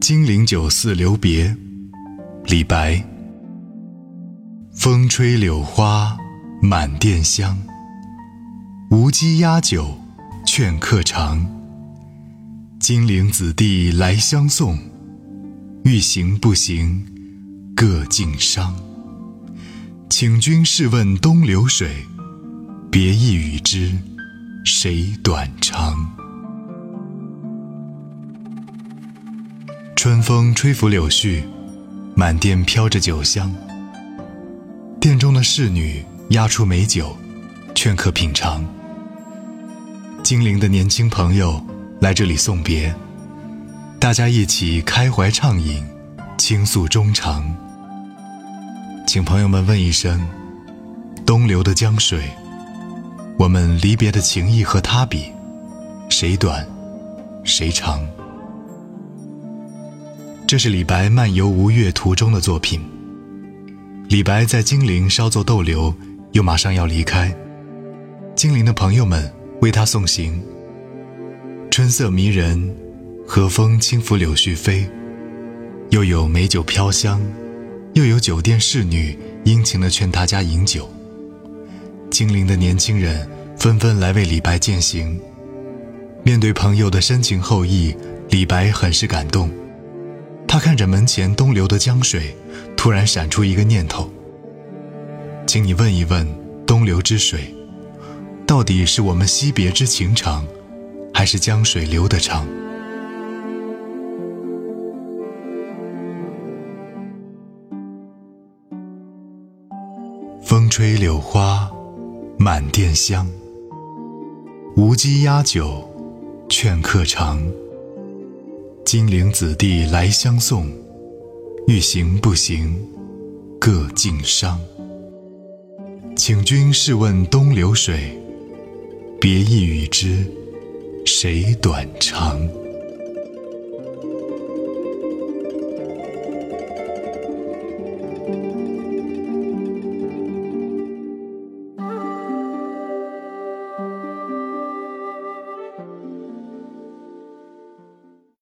金陵酒肆留别，李白。风吹柳花满店香，无鸡压酒劝客尝。金陵子弟来相送，欲行不行各尽觞。请君试问东流水，别意与之谁短长？春风吹拂柳絮，满店飘着酒香。店中的侍女压出美酒，劝客品尝。金陵的年轻朋友来这里送别，大家一起开怀畅饮，倾诉衷肠。请朋友们问一声：东流的江水，我们离别的情谊和它比，谁短，谁长？这是李白漫游吴越途中的作品。李白在金陵稍作逗留，又马上要离开。金陵的朋友们为他送行。春色迷人，和风轻拂柳絮飞，又有美酒飘香，又有酒店侍女殷勤地劝大家饮酒。金陵的年轻人纷纷来为李白饯行。面对朋友的深情厚谊，李白很是感动。他看着门前东流的江水，突然闪出一个念头：“请你问一问东流之水，到底是我们惜别之情长，还是江水流得长？”风吹柳花满店香，无鸡压酒劝客尝。金陵子弟来相送，欲行不行各尽觞。请君试问东流水，别意与之谁短长？